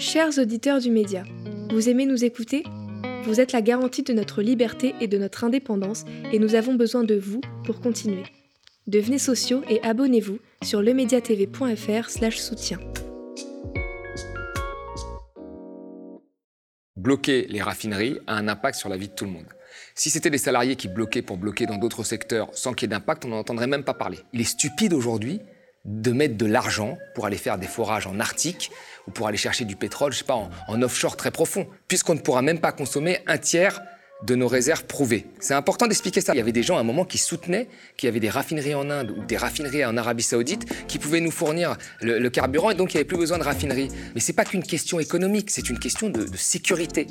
Chers auditeurs du média, vous aimez nous écouter? Vous êtes la garantie de notre liberté et de notre indépendance et nous avons besoin de vous pour continuer. Devenez sociaux et abonnez-vous sur lemediatv.fr soutien. Bloquer les raffineries a un impact sur la vie de tout le monde. Si c'était des salariés qui bloquaient pour bloquer dans d'autres secteurs sans qu'il y ait d'impact, on n'en entendrait même pas parler. Il est stupide aujourd'hui de mettre de l'argent pour aller faire des forages en Arctique ou pour aller chercher du pétrole, je sais pas, en, offshore très profond, puisqu'on ne pourra même pas consommer un tiers de nos réserves prouvées. C'est important d'expliquer ça. Il y avait des gens à un moment qui soutenaient qu'il y avait des raffineries en Inde ou des raffineries en Arabie Saoudite qui pouvaient nous fournir le, carburant et donc il n'y avait plus besoin de raffineries. Mais c'est pas qu'une question économique, c'est une question de sécurité.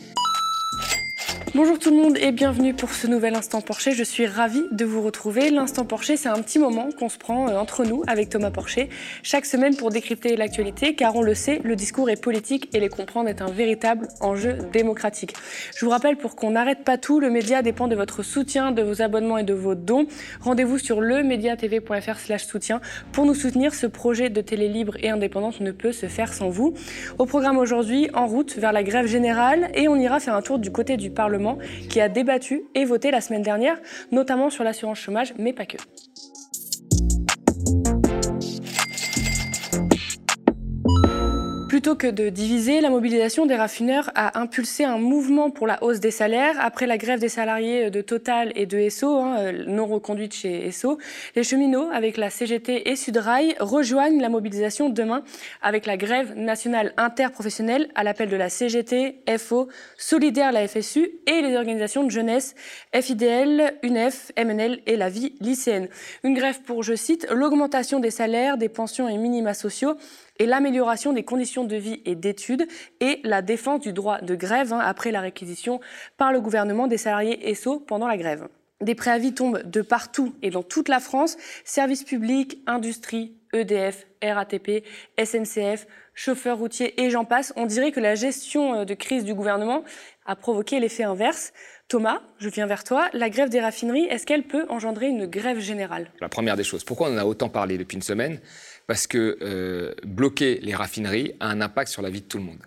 Bonjour tout le monde et bienvenue pour ce nouvel Instant Porcher. Je suis ravie de vous retrouver. L'Instant Porcher, c'est un petit moment qu'on se prend euh, entre nous avec Thomas Porcher chaque semaine pour décrypter l'actualité car on le sait, le discours est politique et les comprendre est un véritable enjeu démocratique. Je vous rappelle pour qu'on n'arrête pas tout, le média dépend de votre soutien, de vos abonnements et de vos dons. Rendez-vous sur lemediatv.fr slash soutien pour nous soutenir. Ce projet de télé libre et indépendante ne peut se faire sans vous. Au programme aujourd'hui, en route vers la grève générale et on ira faire un tour du côté du Parlement qui a débattu et voté la semaine dernière, notamment sur l'assurance chômage, mais pas que. Plutôt que de diviser, la mobilisation des raffineurs a impulsé un mouvement pour la hausse des salaires. Après la grève des salariés de Total et de Esso, hein, euh, non reconduite chez Esso, les cheminots, avec la CGT et Sudrail, rejoignent la mobilisation demain avec la grève nationale interprofessionnelle à l'appel de la CGT, FO, Solidaire, la FSU et les organisations de jeunesse FIDL, UNEF, MNL et la vie lycéenne. Une grève pour, je cite, l'augmentation des salaires, des pensions et minima sociaux et l'amélioration des conditions de vie et d'études et la défense du droit de grève hein, après la réquisition par le gouvernement des salariés ESSO pendant la grève. Des préavis tombent de partout et dans toute la France, services publics, industrie, EDF, RATP, SNCF, chauffeurs routiers et j'en passe. On dirait que la gestion euh, de crise du gouvernement a provoqué l'effet inverse. Thomas, je viens vers toi. La grève des raffineries, est-ce qu'elle peut engendrer une grève générale? La première des choses, pourquoi on en a autant parlé depuis une semaine? Parce que euh, bloquer les raffineries a un impact sur la vie de tout le monde.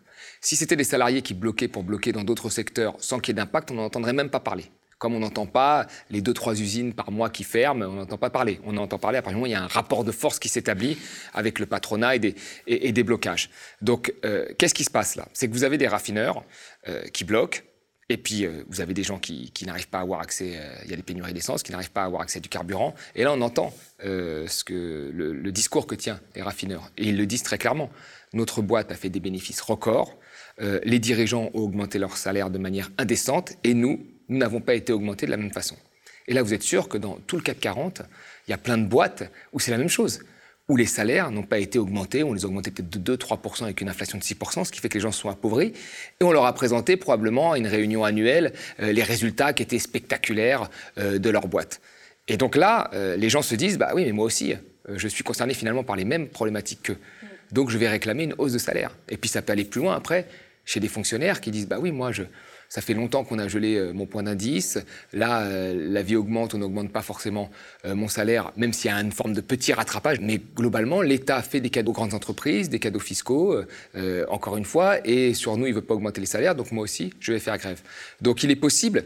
Si c'était des salariés qui bloquaient pour bloquer dans d'autres secteurs sans qu'il y ait d'impact, on n'en entendrait même pas parler. Comme on n'entend pas les deux, trois usines par mois qui ferment, on n'entend pas parler. On entend parler à partir du moment où il y a un rapport de force qui s'établit avec le patronat et des, et, des blocages. Donc, euh, qu'est-ce qui se passe là? C'est que vous avez des raffineurs euh, qui bloquent, et puis, euh, vous avez des gens qui, n'arrivent pas à avoir accès, euh, il y a des pénuries d'essence, qui n'arrivent pas à avoir accès à du carburant. Et là, on entend euh, ce que, le, discours que tient les raffineurs. Et ils le disent très clairement. Notre boîte a fait des bénéfices records. les dirigeants ont augmenté leur salaire de manière indécente. Et nous, nous n'avons pas été augmentés de la même façon. Et là, vous êtes sûr que dans tout le CAC 40, il y a plein de boîtes où c'est la même chose où les salaires n'ont pas été augmentés, on les a augmentés peut-être de 2-3% avec une inflation de 6%, ce qui fait que les gens sont appauvris. Et on leur a présenté probablement à une réunion annuelle euh, les résultats qui étaient spectaculaires euh, de leur boîte. Et donc là, euh, les gens se disent, bah oui, mais moi aussi, je suis concerné finalement par les mêmes problématiques qu'eux. Donc je vais réclamer une hausse de salaire. Et puis ça peut aller plus loin après, chez des fonctionnaires qui disent, bah oui, moi je, ça fait longtemps qu'on a gelé euh, mon point d'indice. Là, euh, la vie augmente, on n'augmente pas forcément euh, mon salaire, même s'il y a une forme de petit rattrapage. Mais globalement, l'État fait des cadeaux aux grandes entreprises, des cadeaux fiscaux, encore une fois, et sur nous, il ne veut pas augmenter les salaires, donc moi aussi, je vais faire grève. Donc il est possible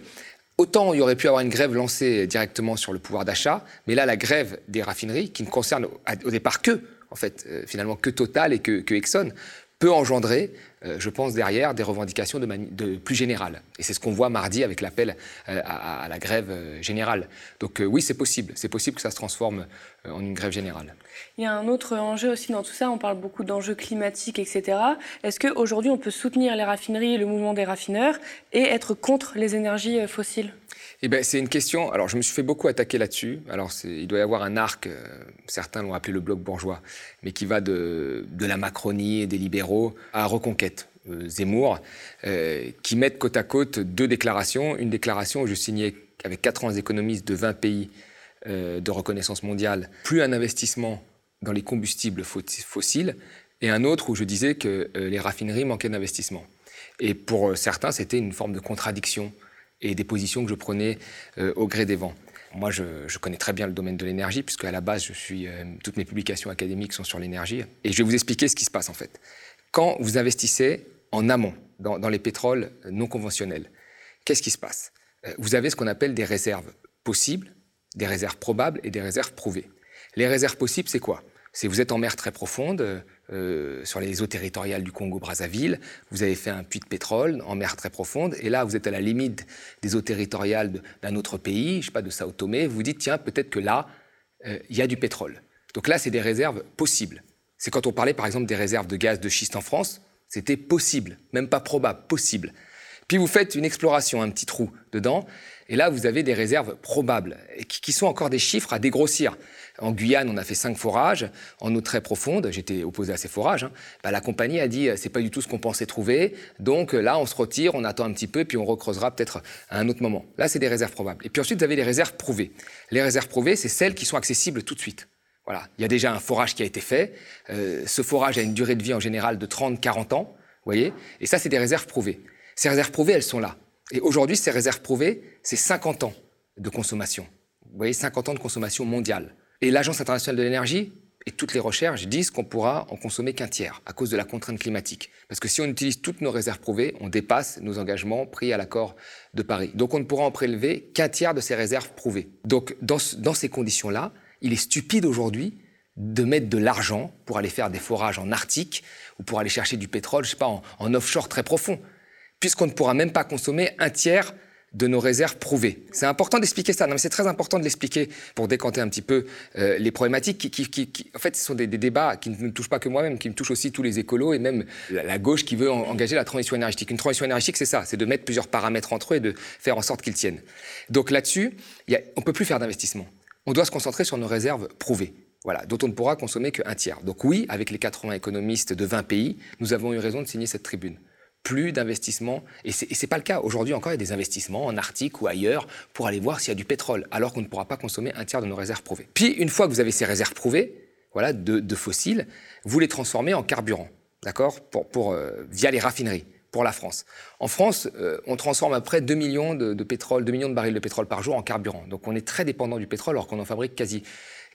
Autant il y aurait pu avoir une grève lancée directement sur le pouvoir d'achat, mais là, la grève des raffineries, qui ne concerne au départ que, en fait, finalement, que Total et que, Exxon, peut engendrer, je pense, derrière des revendications de, plus générales. Et c'est ce qu'on voit mardi avec l'appel euh, à, la grève euh, générale. Donc oui, c'est possible. C'est possible que ça se transforme en une grève générale. Il y a un autre enjeu aussi dans tout ça. On parle beaucoup d'enjeux climatiques, etc. Est-ce qu'aujourd'hui, on peut soutenir les raffineries et le mouvement des raffineurs et être contre les énergies fossiles? Eh ben, c'est une question. Alors, je me suis fait beaucoup attaquer là-dessus. Alors, il doit y avoir un arc, euh, certains l'ont appelé le bloc bourgeois, mais qui va de, de la Macronie et des libéraux à Reconquête. Euh, Zemmour, euh, qui mettent côte à côte deux déclarations. Une déclaration où je signais avec 4 ans économistes de 20 pays de reconnaissance mondiale, plus un investissement dans les combustibles fossiles, et un autre où je disais que les raffineries manquaient d'investissement. Et pour certains, c'était une forme de contradiction et des positions que je prenais euh, au gré des vents. Moi, je, connais très bien le domaine de l'énergie, puisque à la base, je suis, euh, toutes mes publications académiques sont sur l'énergie. Et je vais vous expliquer ce qui se passe en fait. quand vous investissez en amont dans, dans les pétroles non conventionnels, qu'est-ce qui se passe? Euh, Vous avez ce qu'on appelle des réserves possibles, des réserves probables et des réserves prouvées. Les réserves possibles, c'est quoi? C'est vous êtes en mer très profonde, euh, sur les eaux territoriales du Congo-Brazzaville, vous avez fait un puits de pétrole en mer très profonde, et là, vous êtes à la limite des eaux territoriales d'un autre pays, je sais pas, de Sao Tomé, vous dites, tiens, peut-être que là, euh, il y a du pétrole. Donc là, c'est des réserves possibles. C'est quand on parlait, par exemple, des réserves de gaz de schiste en France, c'était possible, même pas probable, possible. Puis vous faites une exploration, un petit trou dedans, et là, vous avez des réserves probables, qui sont encore des chiffres à dégrossir. En Guyane, on a fait cinq forages en eau très profonde. J'étais opposé à ces forages. Hein. Bah, la compagnie a dit c'est pas du tout ce qu'on pensait trouver. Donc là, on se retire, on attend un petit peu, puis on recreusera peut-être à un autre moment. Là, c'est des réserves probables. Et puis ensuite, vous avez les réserves prouvées. Les réserves prouvées, c'est celles qui sont accessibles tout de suite. Voilà, il y a déjà un forage qui a été fait. Euh, ce forage a une durée de vie en général de 30-40 ans, voyez. Et ça, c'est des réserves prouvées. Ces réserves prouvées, elles sont là. Et aujourd'hui, ces réserves prouvées, c'est 50 ans de consommation. Vous voyez, 50 ans de consommation mondiale. Et l'Agence internationale de l'énergie et toutes les recherches disent qu'on pourra en consommer qu'un tiers à cause de la contrainte climatique. Parce que si on utilise toutes nos réserves prouvées, on dépasse nos engagements pris à l'accord de Paris. Donc on ne pourra en prélever qu'un tiers de ces réserves prouvées. Donc dans, ces conditions-là, il est stupide aujourd'hui de mettre de l'argent pour aller faire des forages en Arctique ou pour aller chercher du pétrole, je sais pas, en offshore très profond, puisqu'on ne pourra même pas consommer un tiers de nos réserves prouvées. C'est important d'expliquer ça. Non, mais c'est très important de l'expliquer pour décanter un petit peu euh, les problématiques qui, qui, qui, en fait, ce sont des, débats qui ne me touchent pas que moi-même, qui me touchent aussi tous les écolos et même la, gauche qui veut en, engager la transition énergétique. Une transition énergétique, c'est ça, c'est de mettre plusieurs paramètres entre eux et de faire en sorte qu'ils tiennent. Donc là-dessus, on peut plus faire d'investissement. On doit se concentrer sur nos réserves prouvées. Voilà, dont on ne pourra consommer qu'un tiers. Donc oui, avec les 80 économistes de 20 pays, nous avons eu raison de signer cette tribune plus d'investissements. Et ce n'est pas le cas. Aujourd'hui encore, il y a des investissements en Arctique ou ailleurs pour aller voir s'il y a du pétrole, alors qu'on ne pourra pas consommer un tiers de nos réserves prouvées. Puis, une fois que vous avez ces réserves prouvées, voilà, de, fossiles, vous les transformez en carburant, d'accord, pour, pour euh, via les raffineries pour la France. En France, euh, on transforme à près 2 millions de, de, pétrole, 2 millions de barils de pétrole par jour en carburant. Donc on est très dépendant du pétrole alors qu'on en fabrique quasi,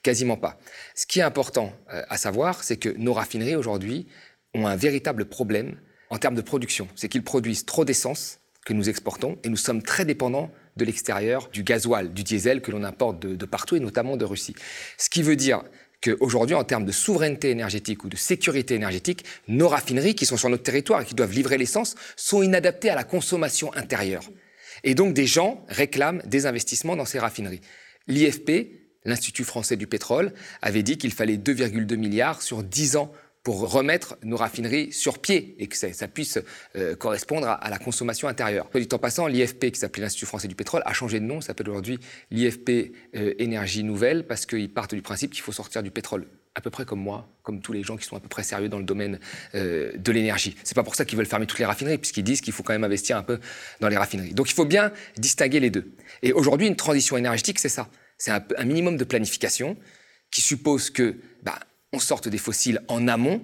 quasiment pas. Ce qui est important euh, à savoir, c'est que nos raffineries aujourd'hui ont un véritable problème en termes de production. C'est qu'ils produisent trop d'essence que nous exportons et nous sommes très dépendants de l'extérieur, du gasoil, du diesel que l'on importe de, de, partout et notamment de Russie. Ce qui veut dire qu'aujourd'hui, en termes de souveraineté énergétique ou de sécurité énergétique, nos raffineries qui sont sur notre territoire et qui doivent livrer l'essence sont inadaptées à la consommation intérieure. Et donc des gens réclament des investissements dans ces raffineries. L'IFP, l'Institut français du pétrole, avait dit qu'il fallait 2,2 milliards sur 10 ans pour remettre nos raffineries sur pied et que ça, puisse euh, correspondre à, la consommation intérieure. Du temps passant, l'IFP, qui s'appelait l'Institut français du pétrole, a changé de nom, s'appelle aujourd'hui l'IFP euh, Énergie Nouvelle, parce qu'ils partent du principe qu'il faut sortir du pétrole à peu près comme moi, comme tous les gens qui sont à peu près sérieux dans le domaine euh, de l'énergie. C'est pas pour ça qu'ils veulent fermer toutes les raffineries, puisqu'ils disent qu'il faut quand même investir un peu dans les raffineries. Donc il faut bien distinguer les deux. Et aujourd'hui, une transition énergétique, c'est ça. C'est un, un, minimum de planification qui suppose que bah, on sorte des fossiles en amont,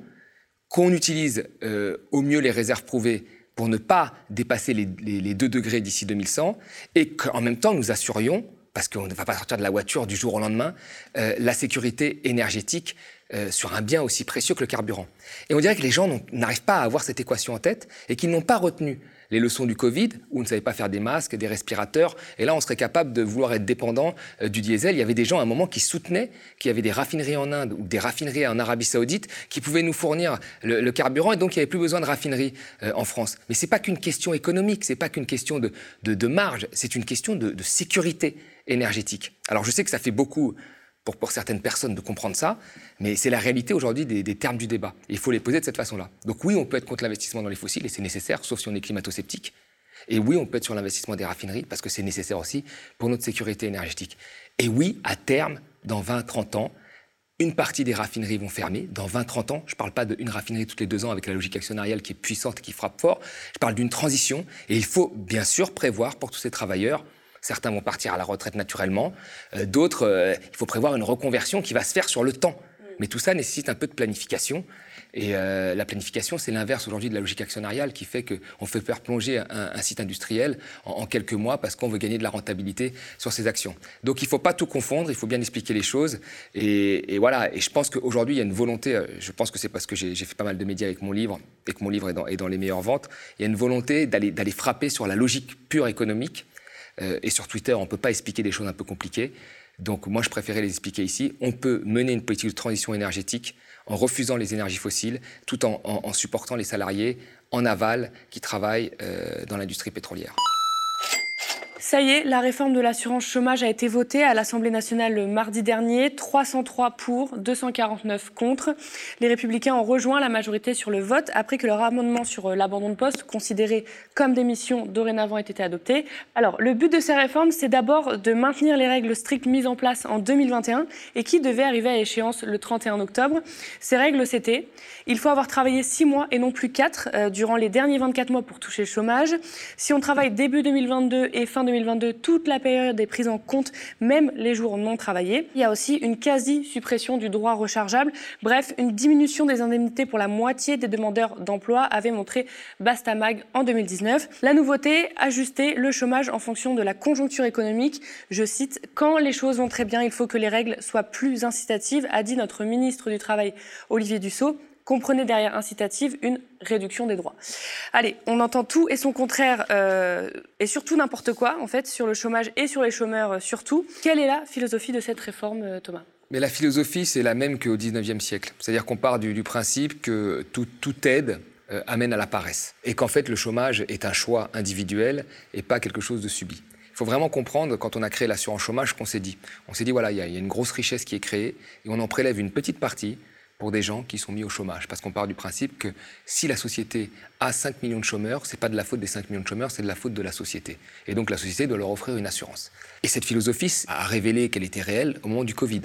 qu'on utilise euh, au mieux les réserves prouvées pour ne pas dépasser les, les, les 2 degrés d'ici 2100, et qu'en même temps nous assurions, parce qu'on ne va pas sortir de la voiture du jour au lendemain, euh, la sécurité énergétique euh, sur un bien aussi précieux que le carburant. Et on dirait que les gens n'arrivent pas à avoir cette équation en tête et qu'ils n'ont pas retenu les leçons du Covid, où on ne savait pas faire des masques, des respirateurs, et là on serait capable de vouloir être dépendant euh, du diesel. Il y avait des gens à un moment qui soutenaient qu'il y avait des raffineries en Inde ou des raffineries en Arabie Saoudite qui pouvaient nous fournir le, carburant, et donc il n'y avait plus besoin de raffineries euh, en France. Mais c'est pas qu'une question économique, c'est pas qu'une question de, de, de marge, c'est une question de, de sécurité énergétique. Alors je sais que ça fait beaucoup pour, pour certaines personnes de comprendre ça, mais c'est la réalité aujourd'hui des, termes du débat. Il faut les poser de cette façon-là. Donc oui, on peut être contre l'investissement dans les fossiles, et c'est nécessaire, sauf si on est climato-sceptique. Et oui, on peut être sur l'investissement des raffineries, parce que c'est nécessaire aussi pour notre sécurité énergétique. Et oui, à terme, dans 20-30 ans, une partie des raffineries vont fermer. Dans 20-30 ans, je ne parle pas d'une raffinerie toutes les deux ans avec la logique actionnariale qui est puissante et qui frappe fort. Je parle d'une transition. Et il faut bien sûr prévoir pour tous ces travailleurs Certains vont partir à la retraite naturellement, euh, d'autres, euh, il faut prévoir une reconversion qui va se faire sur le temps. Mais tout ça nécessite un peu de planification. Et euh, la planification, c'est l'inverse aujourd'hui de la logique actionnariale qui fait qu'on fait faire plonger un, site industriel en, quelques mois parce qu'on veut gagner de la rentabilité sur ses actions. Donc il ne faut pas tout confondre, il faut bien expliquer les choses. Et, voilà, et je pense qu'aujourd'hui, il y a une volonté, je pense que c'est parce que j'ai fait pas mal de médias avec mon livre et que mon livre est dans, est dans les meilleures ventes, il y a une volonté d'aller frapper sur la logique pure économique. Euh, et sur Twitter, on ne peut pas expliquer des choses un peu compliquées. Donc moi, je préférais les expliquer ici. On peut mener une politique de transition énergétique en refusant les énergies fossiles, tout en, supportant les salariés en aval qui travaillent euh, dans l'industrie pétrolière. Ça y est, la réforme de l'assurance chômage a été votée à l'Assemblée nationale le mardi dernier. 303 pour, 249 contre. Les Républicains ont rejoint la majorité sur le vote après que leur amendement sur euh, l'abandon de poste, considéré comme démission dorénavant, ait été adopté. Alors, le but de ces réformes, c'est d'abord de maintenir les règles strictes mises en place en 2021 et qui devaient arriver à échéance le 31 octobre. Ces règles, c'était il faut avoir travaillé 6 mois et non plus 4 euh, durant les derniers 24 mois pour toucher le chômage. Si on travaille début 2022 et fin 2022, 2022, toute la période est prise en compte, même les jours non travaillés. Il y a aussi une quasi-suppression du droit rechargeable. Bref, une diminution des indemnités pour la moitié des demandeurs d'emploi avait montré Bastamag en 2019. La nouveauté, ajuster le chômage en fonction de la conjoncture économique. Je cite, quand les choses vont très bien, il faut que les règles soient plus incitatives, a dit notre ministre du Travail Olivier Dussault comprenez derrière incitative une réduction des droits. Allez, on entend tout et son contraire, euh, et surtout n'importe quoi, en fait, sur le chômage et sur les chômeurs euh, surtout. Quelle est la philosophie de cette réforme, euh, Thomas? Mais la philosophie, c'est la même qu'au XIXe siècle. C'est-à-dire qu'on part du, principe que tout, aide amène à la paresse. Et qu'en fait, le chômage est un choix individuel et pas quelque chose de subi. Il faut vraiment comprendre, quand on a créé l'assurance chômage, qu'on s'est dit. On s'est dit, voilà, il y, a une grosse richesse qui est créée et on en prélève une petite partie pour des gens qui sont mis au chômage. Parce qu'on part du principe que si la société a 5 millions de chômeurs, c'est pas de la faute des 5 millions de chômeurs, c'est de la faute de la société. Et donc la société doit leur offrir une assurance. Et cette philosophie a révélé qu'elle était réelle au moment du Covid.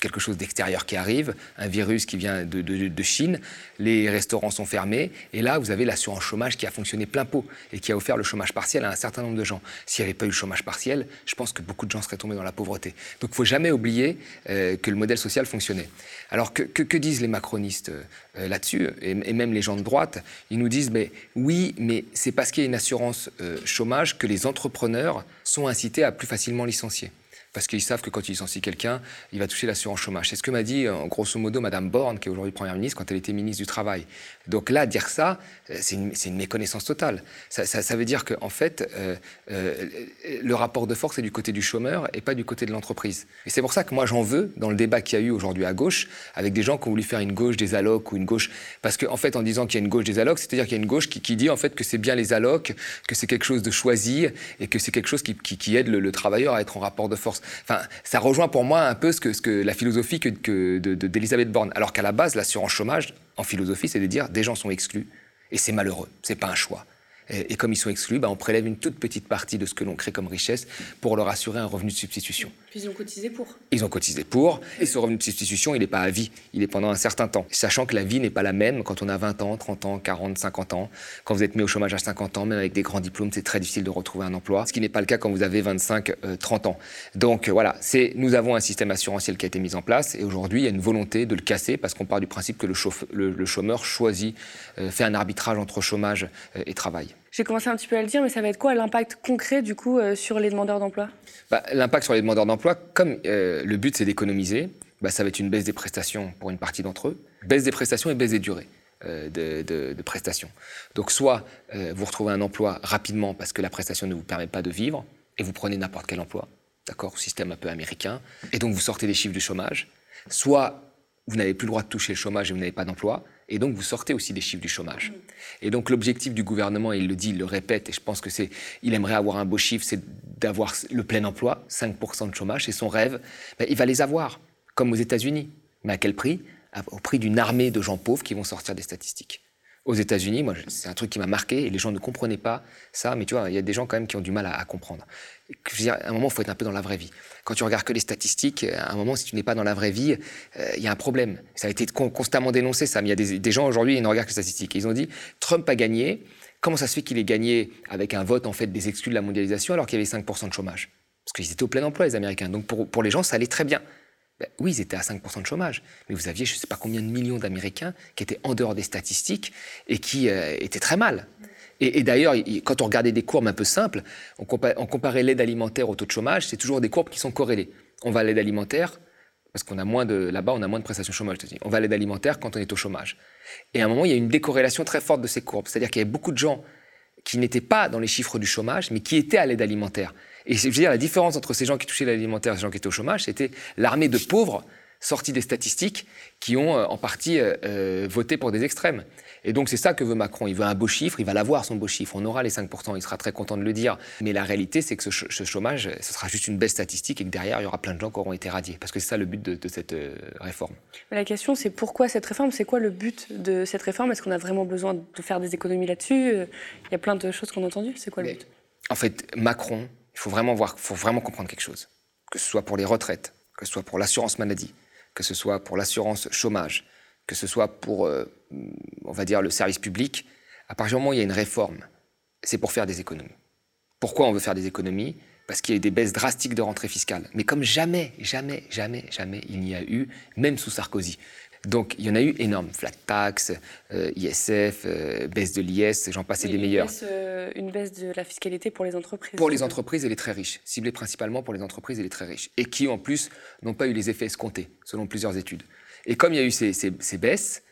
Quelque chose d'extérieur qui arrive, un virus qui vient de, Chine, les restaurants sont fermés, et là, vous avez l'assurance chômage qui a fonctionné plein pot et qui a offert le chômage partiel à un certain nombre de gens. S'il n'y avait pas eu le chômage partiel, je pense que beaucoup de gens seraient tombés dans la pauvreté. Donc il ne faut jamais oublier euh, que le modèle social fonctionnait. Alors que, disent les macronistes euh, là-dessus, et, même les gens de droite Ils nous disent, mais oui, mais c'est parce qu'il y a une assurance euh, chômage que les entrepreneurs sont incités à plus facilement licencier parce qu'ils savent que quand ils licencient quelqu'un, il va toucher l'assurance chômage. C'est ce que m'a dit, en grosso modo, Madame Borne, qui est aujourd'hui Première ministre, quand elle était ministre du Travail. Donc là, dire ça, euh, c'est une, méconnaissance totale. Ça, veut dire qu'en fait, euh, euh, le rapport de force est du côté du chômeur et pas du côté de l'entreprise. Et c'est pour ça que moi, j'en veux, dans le débat qu'il y a eu aujourd'hui à gauche, avec des gens qui ont voulu faire une gauche des allocs ou une gauche... Parce qu'en en fait, en disant qu'il y a une gauche des allocs, c'est-à-dire qu'il y a une gauche qui, dit en fait que c'est bien les allocs, que c'est quelque chose de choisi et que c'est quelque chose qui, aide le travailleur à être en rapport de force. Enfin, ça rejoint pour moi un peu ce que, la philosophie que, d'Elisabeth Borne. Alors qu'à la base, l'assurance chômage, en philosophie, c'est de dire des gens sont exclus et c'est malheureux, c'est pas un choix. Et, comme ils sont exclus, bah, on prélève une toute petite partie de ce que l'on crée comme richesse pour leur assurer un revenu de substitution. Puis ils ont cotisé pour Ils ont cotisé pour. Et ce revenu de substitution, il n'est pas à vie, il est pendant un certain temps. Sachant que la vie n'est pas la même quand on a 20 ans, 30 ans, 40, 50 ans. Quand vous êtes mis au chômage à 50 ans, même avec des grands diplômes, c'est très difficile de retrouver un emploi. Ce qui n'est pas le cas quand vous avez 25, 30 euh, ans. Donc voilà, c'est, nous avons un système assurantiel qui a été mis en place et aujourd'hui, il y a une volonté de le casser parce qu'on part du principe que le, le, chômeur choisit, euh, fait un arbitrage entre chômage euh, et travail. J'ai commencé un petit peu à le dire, mais ça va être quoi l'impact concret du coup euh, sur les demandeurs d'emploi? Bah, L'impact sur les demandeurs d'emploi, comme euh, le but c'est d'économiser, bah, ça va être une baisse des prestations pour une partie d'entre eux, baisse des prestations et baisse des durées. Euh, de, prestations. Donc soit vous retrouvez un emploi rapidement parce que la prestation ne vous permet pas de vivre et vous prenez n'importe quel emploi, d'accord, système un peu américain, et donc vous sortez des chiffres du chômage, soit vous n'avez plus le droit de toucher le chômage et vous n'avez pas d'emploi, et donc, vous sortez aussi des chiffres du chômage. Et donc, l'objectif du gouvernement, il le dit, il le répète, et je pense que c'est, il aimerait avoir un beau chiffre, c'est d'avoir le plein emploi, 5% de chômage, c'est son rêve. Ben, il va les avoir, comme aux États-Unis. Mais à quel prix? Au prix d'une armée de gens pauvres qui vont sortir des statistiques aux États-Unis, moi, c'est un truc qui m'a marqué et les gens ne comprenaient pas ça, mais tu vois, il y a des gens quand même qui ont du mal à, comprendre. Je veux dire, à un moment, il faut être un peu dans la vraie vie. Quand tu regardes que les statistiques, à un moment, si tu n'es pas dans la vraie vie, euh, il y a un problème. Ça a été constamment dénoncé, ça, mais il y a des, gens aujourd'hui, ils ne regardent que les statistiques. ils ont dit, Trump a gagné. Comment ça se fait qu'il ait gagné avec un vote en fait des exclus de la mondialisation alors qu'il y avait 5% de chômage? Parce qu'ils étaient au plein emploi, les Américains. Donc pour, pour les gens, ça allait très bien. Ben oui, ils étaient à 5% de chômage, mais vous aviez je ne sais pas combien de millions d'Américains qui étaient en dehors des statistiques et qui euh, étaient très mal. Et, d'ailleurs, quand on regardait des courbes un peu simples, on, comparait l'aide alimentaire au taux de chômage, c'est toujours des courbes qui sont corrélées. On va à l'aide alimentaire, parce qu'on a moins de là-bas, on a moins de prestations chômage. On va à l'aide alimentaire quand on est au chômage. Et à un moment, il y a une décorrélation très forte de ces courbes. C'est-à-dire qu'il y avait beaucoup de gens qui n'étaient pas dans les chiffres du chômage, mais qui étaient à l'aide alimentaire. Et je veux dire, la différence entre ces gens qui touchaient l'alimentaire et ces gens qui étaient au chômage, c'était l'armée de pauvres sortis des statistiques qui ont euh, en partie euh, euh, voté pour des extrêmes. Et donc c'est ça que veut Macron. Il veut un beau chiffre, il va l'avoir son beau chiffre. On aura les 5%, il sera très content de le dire. Mais la réalité, c'est que ce, chômage, ce sera juste une belle statistique et que derrière, il y aura plein de gens qui auront été radiés. Parce que c'est ça le but de, cette réforme. Mais la question, c'est pourquoi cette réforme? C'est quoi le but de cette réforme? Est-ce qu'on a vraiment besoin de faire des économies là-dessus? Il y a plein de choses qu'on a entendues. C'est quoi le but? En fait, Macron, il faut vraiment voir, faut vraiment comprendre quelque chose. Que ce soit pour les retraites, que ce soit pour l'assurance maladie, que ce soit pour l'assurance chômage, que ce soit pour, euh, on va dire, le service public, à partir du moment où il y a une réforme, c'est pour faire des économies. Pourquoi on veut faire des économies? Parce qu'il y a eu des baisses drastiques de rentrée fiscale. Mais comme jamais, jamais, jamais, jamais il n'y a eu, même sous Sarkozy. Donc il y en a eu énorme. Flat tax, euh, ISF, euh, baisse de l'IS, j'en passais des meilleurs. une baisse de la fiscalité pour les entreprises. Pour les entreprises et les très riches, ciblée principalement pour les entreprises et les très riches. Et qui en plus n'ont pas eu les effets escomptés, selon plusieurs études. Et comme il y a eu ces, ces baisses,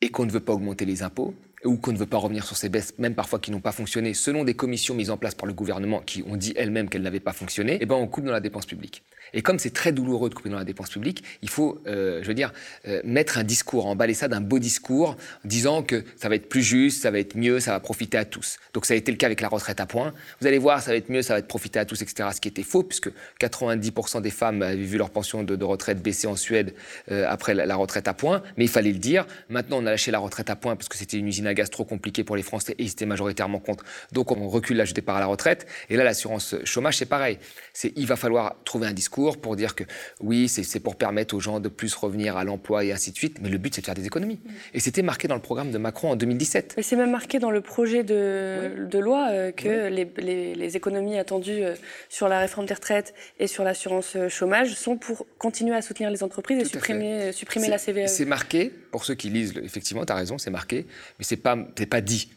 et qu'on ne veut pas augmenter les impôts, ou qu'on ne veut pas revenir sur ces baisses, même parfois qui n'ont pas fonctionné, selon des commissions mises en place par le gouvernement qui ont dit elles-mêmes qu'elles n'avaient pas fonctionné, eh ben on coupe dans la dépense publique. Et comme c'est très douloureux de couper dans la dépense publique, il faut, euh, je veux dire, euh, mettre un discours, emballer ça d'un beau discours, disant que ça va être plus juste, ça va être mieux, ça va profiter à tous. Donc ça a été le cas avec la retraite à points. Vous allez voir, ça va être mieux, ça va être profiter à tous, etc. Ce qui était faux, puisque 90% des femmes avaient vu leur pension de, retraite baisser en Suède euh, après la, retraite à points. Mais il fallait le dire. Maintenant, on a lâché la retraite à points parce que c'était une usine gaz trop compliquée pour les Français et ils étaient majoritairement contre. Donc on recule l'âge de départ à la retraite. Et là, l'assurance chômage, c'est pareil. C'est il va falloir trouver un discours pour dire que oui, c'est pour permettre aux gens de plus revenir à l'emploi et ainsi de suite, mais le but c'est de faire des économies. Mm. Et c'était marqué dans le programme de Macron en 2017. Et c'est même marqué dans le projet de, de loi euh, que les, les, économies attendues euh, sur la réforme des retraites et sur l'assurance euh, chômage sont pour continuer à soutenir les entreprises et supprimer, supprimer la CVE. C'est marqué, pour ceux qui lisent, effectivement, tu as raison, c'est marqué, mais c'est pas, pas dit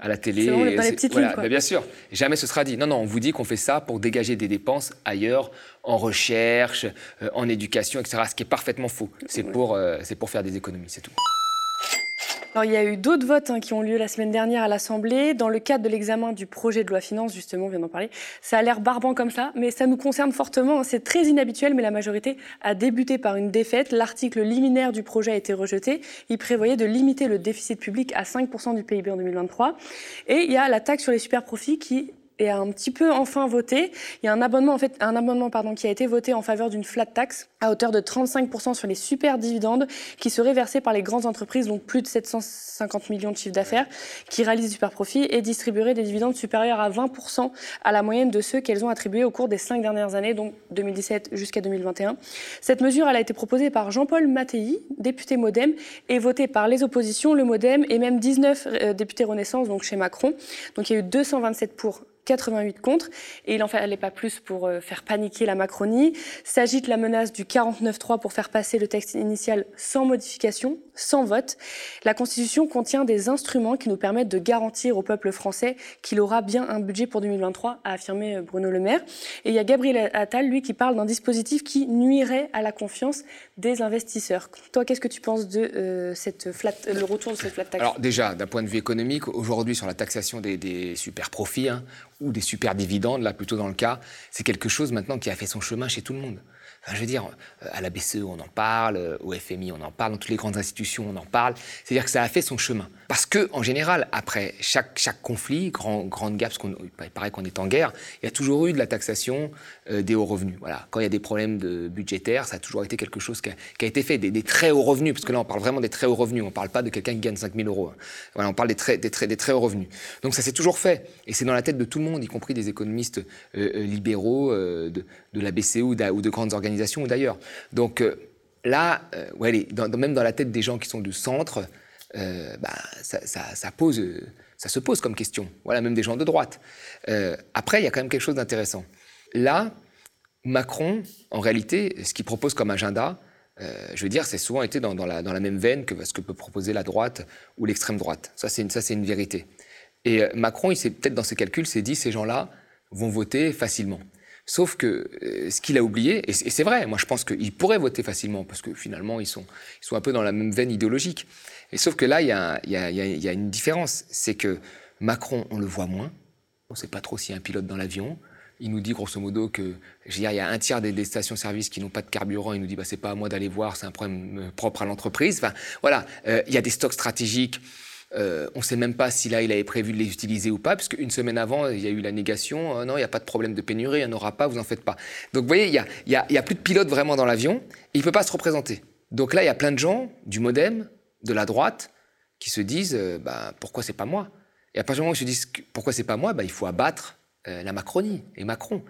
à la télé. C'est dans les petites lignes. bien sûr, jamais ce sera dit. Non, non, on vous dit qu'on fait ça pour dégager des dépenses ailleurs, en recherche, euh, en éducation, etc. Ce qui est parfaitement faux. C'est pour, euh, c'est pour faire des économies, c'est tout. Alors, il y a eu d'autres votes hein, qui ont lieu la semaine dernière à l'Assemblée. Dans le cadre de l'examen du projet de loi finance, justement, on vient d'en parler. Ça a l'air barbant comme ça, mais ça nous concerne fortement. Hein. C'est très inhabituel, mais la majorité a débuté par une défaite. L'article liminaire du projet a été rejeté. Il prévoyait de limiter le déficit public à 5% du PIB en 2023. Et il y a la taxe sur les super profits qui et a un petit peu enfin voté. Il y a un abonnement, en fait, un amendement pardon, qui a été voté en faveur d'une flat tax à hauteur de 35% sur les super dividendes qui seraient versés par les grandes entreprises, donc plus de 750 millions de chiffres d'affaires, qui réalisent super profit et distribueraient des dividendes supérieurs à 20% à la moyenne de ceux qu'elles ont attribués au cours des cinq dernières années, donc 2017 jusqu'à 2021. Cette mesure, elle a été proposée par Jean-Paul Mattei, député Modem, et votée par les oppositions, le Modem et même 19 euh, députés Renaissance, donc chez Macron. Donc il y a eu 227 pour 88 contre, et il n'en fallait pas plus pour euh, faire paniquer la Macronie. S'agite la menace du 49-3 pour faire passer le texte initial sans modification, sans vote. La Constitution contient des instruments qui nous permettent de garantir au peuple français qu'il aura bien un budget pour 2023, a affirmé euh, Bruno Le Maire. Et il y a Gabriel Attal, lui, qui parle d'un dispositif qui nuirait à la confiance des investisseurs. Toi, qu'est-ce que tu penses de euh, cette le retour de cette flat tax? Alors déjà, d'un point de vue économique, aujourd'hui sur la taxation des, super profits, hein, ou des super dividendes, là plutôt dans le cas, c'est quelque chose maintenant qui a fait son chemin chez tout le monde je veux dire, euh, à la BCE, on en parle, euh, au FMI, on en parle, dans toutes les grandes institutions, on en parle. C'est-à-dire que ça a fait son chemin. Parce que, en général, après chaque, conflit, grand, grande guerre, parce qu'on paraît qu'on est en guerre, il y a toujours eu de la taxation euh, des hauts revenus. Voilà. Quand il y a des problèmes de budgétaires, ça a toujours été quelque chose qui a, été fait. Des, très hauts revenus, parce que là, on parle vraiment des très hauts revenus. On ne parle pas de quelqu'un qui gagne 5 000 euros. Hein. Voilà, on parle des très, hauts revenus. Donc ça s'est toujours fait. Et c'est dans la tête de tout le monde, y compris des économistes libéraux de, la BCE ou de grandes organisations ou d'ailleurs. Donc euh, là, euh, ouais, même dans la tête des gens qui sont du centre, euh, bah, ça, pose, ça se pose comme question. Voilà, même des gens de droite. après, il y a quand même quelque chose d'intéressant. Là, Macron, en réalité, ce qu'il propose comme agenda, je veux dire, c'est souvent été dans, la, même veine que ce que peut proposer la droite ou l'extrême droite. Ça, c'est une, vérité. Et Macron, il s'est peut-être dans ses calculs, s'est dit, ces gens-là vont voter facilement. Sauf que euh, ce qu'il a oublié, et c'est vrai, moi je pense qu'ils pourraient voter facilement, parce que finalement ils sont, ils sont un peu dans la même veine idéologique. Et sauf que là, il y a, y, a, y a, une différence, c'est que Macron, on le voit moins, on ne sait pas trop s'il y a un pilote dans l'avion, il nous dit grosso modo que il y a un tiers des, stations-service qui n'ont pas de carburant. Il nous dit bah c'est pas à moi d'aller voir, c'est un problème euh, propre à l'entreprise. Enfin voilà, euh, il y a des stocks stratégiques. Euh, on ne sait même pas si là il avait prévu de les utiliser ou pas, parce qu'une semaine avant il y a eu la négation. non, il n'y a pas de problème de pénurie, il n'y en aura pas, vous en faites pas. Donc vous voyez, il n'y a, a, plus de pilote vraiment dans l'avion. Il ne peut pas se représenter. Donc là, il y a plein de gens du MoDem, de la droite, qui se disent bah, pourquoi c'est pas moi? Et à partir du moment où ils se disent pourquoi c'est pas moi, bah, il faut abattre euh, la Macronie et Macron.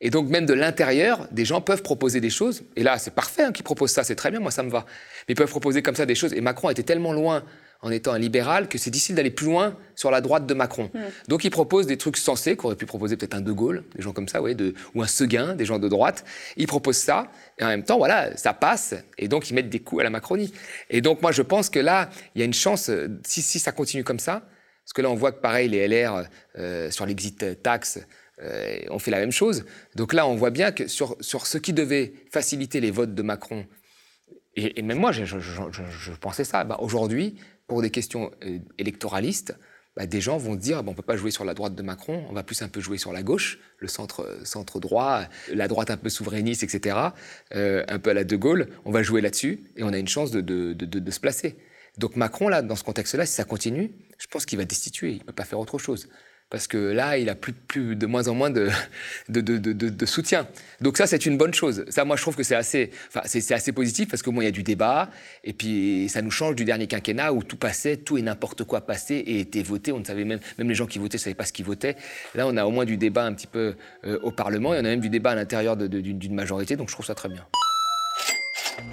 Et donc même de l'intérieur, des gens peuvent proposer des choses. Et là, c'est parfait hein, qu'ils proposent ça, c'est très bien, moi ça me va. Mais ils peuvent proposer comme ça des choses. Et Macron était tellement loin en étant un libéral que c'est difficile d'aller plus loin sur la droite de Macron. Mm. Donc il propose des trucs sensés qu'aurait pu proposer peut-être un De Gaulle, des gens comme ça, ouais, de, ou un Seguin, des gens de droite. Il propose ça, et en même temps, voilà, ça passe, et donc ils mettent des coups à la Macronie. Et donc moi je pense que là, il y a une chance, si, si ça continue comme ça, parce que là, on voit que pareil, les LR euh, sur l'exit tax euh, ont fait la même chose. Donc là, on voit bien que sur, sur ce qui devait faciliter les votes de Macron, et, même moi, je, pensais ça, bah, aujourd'hui, pour des questions euh, électoralistes, bah, des gens vont dire bon, on ne peut pas jouer sur la droite de Macron, on va plus un peu jouer sur la gauche, le centre, centre droit, la droite un peu souverainiste, etc., un peu à la De Gaulle, on va jouer là-dessus et on a une chance de se placer. Donc Macron, là, dans ce contexte-là, si ça continue, je pense qu'il va destituer. Il ne peut pas faire autre chose. Parce que là, il a plus, de moins en moins de, soutien. Donc ça, c'est une bonne chose. Ça, moi, je trouve que c'est assez, enfin, c'est, assez positif parce qu'au moins, il y a du débat. Et puis, ça nous change du dernier quinquennat où tout passait, tout et n'importe quoi passait et était voté. On ne savait même, même les gens qui votaient ne savaient pas ce qu'ils votaient. Là, on a au moins du débat un petit peu euh, au Parlement et on a même du débat à l'intérieur d'une majorité. Donc je trouve ça très bien.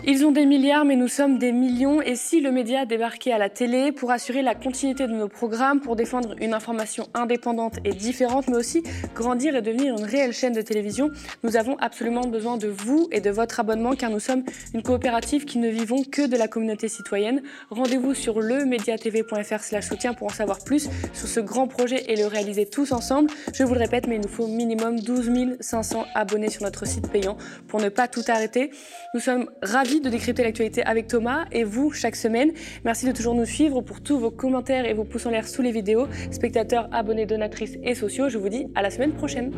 Ils ont des milliards, mais nous sommes des millions. Et si le média débarquait à la télé pour assurer la continuité de nos programmes, pour défendre une information indépendante et différente, mais aussi grandir et devenir une réelle chaîne de télévision, nous avons absolument besoin de vous et de votre abonnement, car nous sommes une coopérative qui ne vivons que de la communauté citoyenne. Rendez-vous sur lemediatv.fr/slash soutien pour en savoir plus sur ce grand projet et le réaliser tous ensemble. Je vous le répète, mais il nous faut minimum 12 500 abonnés sur notre site payant pour ne pas tout arrêter. Nous sommes ravis de décrypter l'actualité avec Thomas et vous chaque semaine. Merci de toujours nous suivre pour tous vos commentaires et vos pouces en l'air sous les vidéos. Spectateurs, abonnés, donatrices et sociaux, je vous dis à la semaine prochaine.